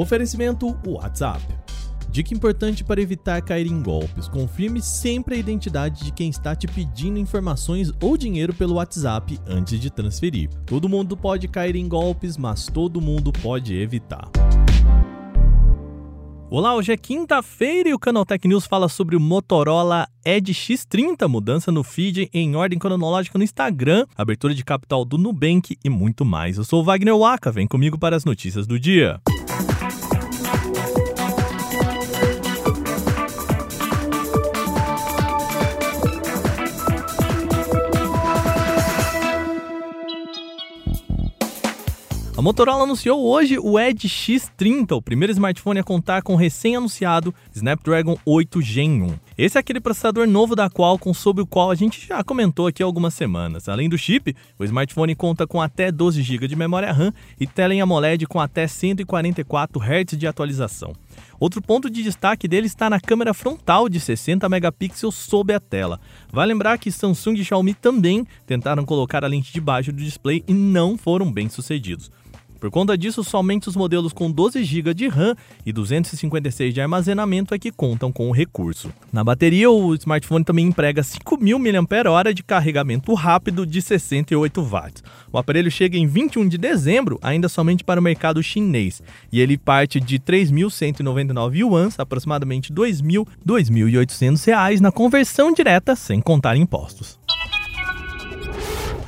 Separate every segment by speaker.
Speaker 1: Oferecimento WhatsApp. Dica importante para evitar cair em golpes: confirme sempre a identidade de quem está te pedindo informações ou dinheiro pelo WhatsApp antes de transferir. Todo mundo pode cair em golpes, mas todo mundo pode evitar. Olá, hoje é quinta-feira e o Canaltech News fala sobre o Motorola Edge X30, mudança no feed em ordem cronológica no Instagram, abertura de capital do Nubank e muito mais. Eu sou o Wagner Waka, vem comigo para as notícias do dia. A Motorola anunciou hoje o Edge X30, o primeiro smartphone a contar com o recém-anunciado Snapdragon 8 Gen 1. Esse é aquele processador novo da Qualcomm sobre o qual a gente já comentou aqui algumas semanas. Além do chip, o smartphone conta com até 12 GB de memória RAM e tela em AMOLED com até 144 Hz de atualização. Outro ponto de destaque dele está na câmera frontal de 60 megapixels sob a tela. Vai lembrar que Samsung e Xiaomi também tentaram colocar a lente de baixo do display e não foram bem sucedidos. Por conta disso, somente os modelos com 12 GB de RAM e 256 de armazenamento é que contam com o recurso. Na bateria, o smartphone também emprega 5.000 mAh de carregamento rápido de 68 watts. O aparelho chega em 21 de dezembro, ainda somente para o mercado chinês, e ele parte de 3.199 yuans, aproximadamente 2.000, 2.800 reais na conversão direta, sem contar impostos.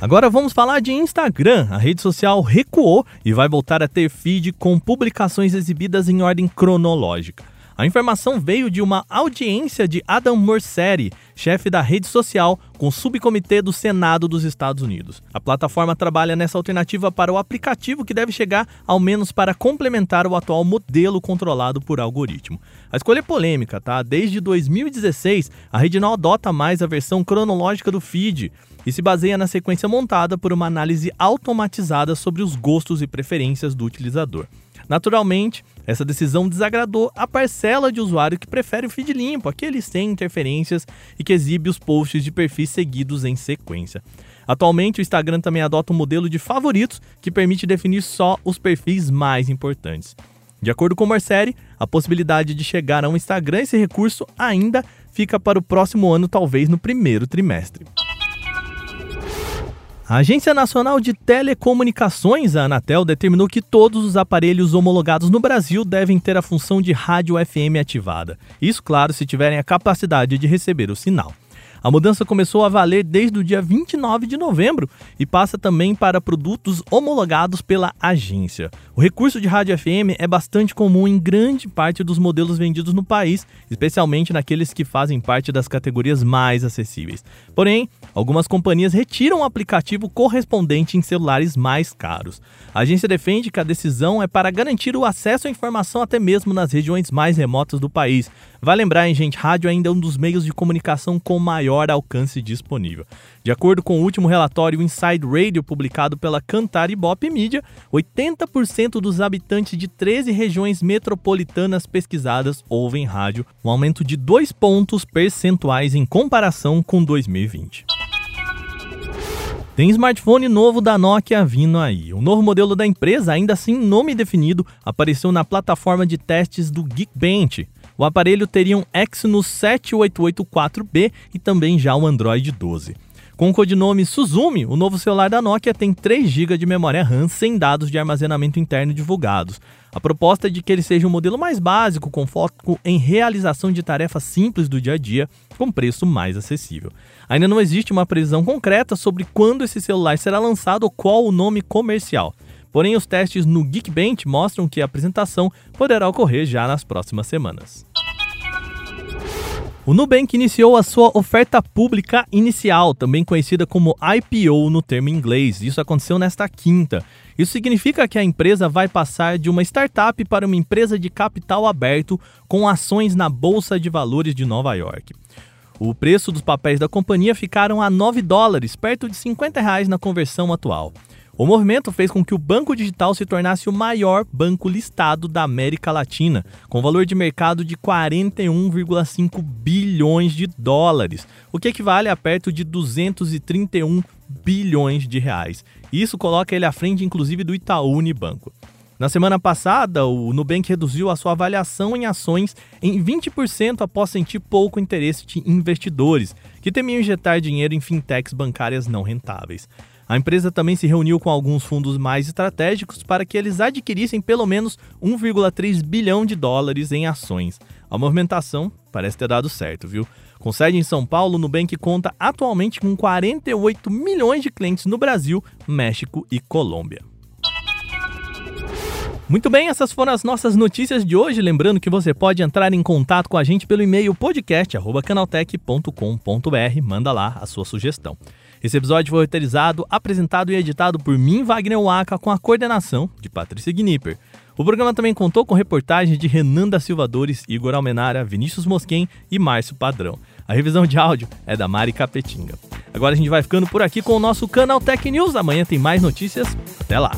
Speaker 1: Agora vamos falar de Instagram. A rede social recuou e vai voltar a ter feed com publicações exibidas em ordem cronológica. A informação veio de uma audiência de Adam Mosseri, chefe da rede social, com o subcomitê do Senado dos Estados Unidos. A plataforma trabalha nessa alternativa para o aplicativo que deve chegar ao menos para complementar o atual modelo controlado por algoritmo. A escolha é polêmica, tá? Desde 2016, a rede não adota mais a versão cronológica do feed e se baseia na sequência montada por uma análise automatizada sobre os gostos e preferências do utilizador. Naturalmente, essa decisão desagradou a parcela de usuário que prefere o feed limpo, aquele sem interferências e que exibe os posts de perfis seguidos em sequência. Atualmente, o Instagram também adota um modelo de favoritos que permite definir só os perfis mais importantes. De acordo com Marceri, a possibilidade de chegar a um Instagram esse recurso ainda fica para o próximo ano, talvez no primeiro trimestre. A Agência Nacional de Telecomunicações, a Anatel, determinou que todos os aparelhos homologados no Brasil devem ter a função de rádio FM ativada. Isso, claro, se tiverem a capacidade de receber o sinal. A mudança começou a valer desde o dia 29 de novembro e passa também para produtos homologados pela agência. O recurso de rádio FM é bastante comum em grande parte dos modelos vendidos no país, especialmente naqueles que fazem parte das categorias mais acessíveis. Porém, algumas companhias retiram o aplicativo correspondente em celulares mais caros. A agência defende que a decisão é para garantir o acesso à informação até mesmo nas regiões mais remotas do país. Vai lembrar, hein, gente, rádio ainda é um dos meios de comunicação com maior alcance disponível. De acordo com o último relatório Inside Radio publicado pela Cantar Media, 80% dos habitantes de 13 regiões metropolitanas pesquisadas ouvem rádio, um aumento de 2 pontos percentuais em comparação com 2020. Tem smartphone novo da Nokia vindo aí. O novo modelo da empresa, ainda sem nome definido, apareceu na plataforma de testes do Geekbench. O aparelho teria um Exynos 7884B e também já um Android 12. Com o codinome Suzumi, o novo celular da Nokia tem 3 GB de memória RAM sem dados de armazenamento interno divulgados. A proposta é de que ele seja um modelo mais básico, com foco em realização de tarefas simples do dia a dia, com preço mais acessível. Ainda não existe uma previsão concreta sobre quando esse celular será lançado ou qual o nome comercial. Porém, os testes no Geekbench mostram que a apresentação poderá ocorrer já nas próximas semanas. O Nubank iniciou a sua oferta pública inicial, também conhecida como IPO no termo inglês. Isso aconteceu nesta quinta. Isso significa que a empresa vai passar de uma startup para uma empresa de capital aberto com ações na Bolsa de Valores de Nova York. O preço dos papéis da companhia ficaram a 9 dólares, perto de 50 reais na conversão atual. O movimento fez com que o banco digital se tornasse o maior banco listado da América Latina, com valor de mercado de 41,5 bilhões de dólares, o que equivale a perto de 231 bilhões de reais. Isso coloca ele à frente, inclusive, do Itaú Unibanco. Na semana passada, o Nubank reduziu a sua avaliação em ações em 20% após sentir pouco interesse de investidores, que temiam injetar dinheiro em fintechs bancárias não rentáveis. A empresa também se reuniu com alguns fundos mais estratégicos para que eles adquirissem pelo menos 1,3 bilhão de dólares em ações. A movimentação parece ter dado certo, viu? Com sede em São Paulo, Nubank conta atualmente com 48 milhões de clientes no Brasil, México e Colômbia. Muito bem, essas foram as nossas notícias de hoje. Lembrando que você pode entrar em contato com a gente pelo e-mail podcast@canaltech.com.br. Manda lá a sua sugestão. Esse episódio foi roteirizado, apresentado e editado por mim, Wagner Waka, com a coordenação de Patrícia Gnipper. O programa também contou com reportagens de Renan da Silvadores, Igor Almenara, Vinícius Mosquen e Márcio Padrão. A revisão de áudio é da Mari Capetinga. Agora a gente vai ficando por aqui com o nosso canal Tech News. Amanhã tem mais notícias. Até lá!